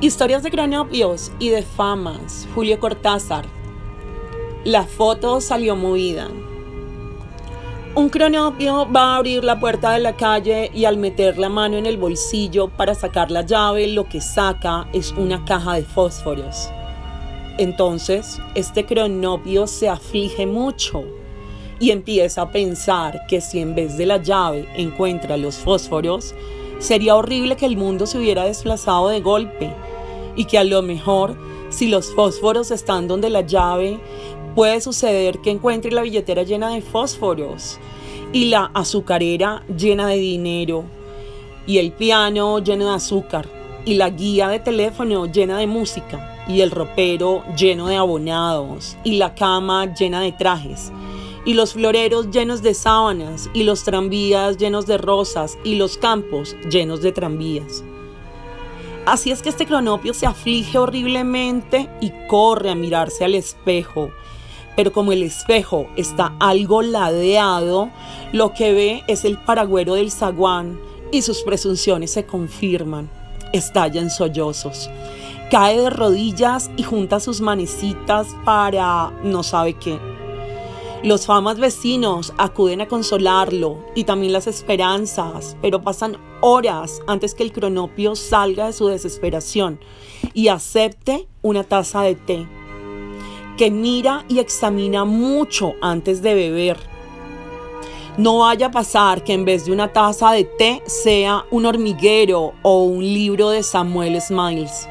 Historias de cronopios y de famas. Julio Cortázar. La foto salió movida. Un cronopio va a abrir la puerta de la calle y al meter la mano en el bolsillo para sacar la llave, lo que saca es una caja de fósforos. Entonces, este cronopio se aflige mucho y empieza a pensar que si en vez de la llave encuentra los fósforos, sería horrible que el mundo se hubiera desplazado de golpe y que a lo mejor si los fósforos están donde la llave, puede suceder que encuentre la billetera llena de fósforos y la azucarera llena de dinero y el piano lleno de azúcar y la guía de teléfono llena de música y el ropero lleno de abonados y la cama llena de trajes y los floreros llenos de sábanas y los tranvías llenos de rosas y los campos llenos de tranvías. Así es que este cronopio se aflige horriblemente y corre a mirarse al espejo. Pero como el espejo está algo ladeado, lo que ve es el paragüero del zaguán y sus presunciones se confirman. Estalla en sollozos. Cae de rodillas y junta sus manecitas para no sabe qué. Los famas vecinos acuden a consolarlo y también las esperanzas, pero pasan horas antes que el cronopio salga de su desesperación y acepte una taza de té, que mira y examina mucho antes de beber. No vaya a pasar que en vez de una taza de té sea un hormiguero o un libro de Samuel Smiles.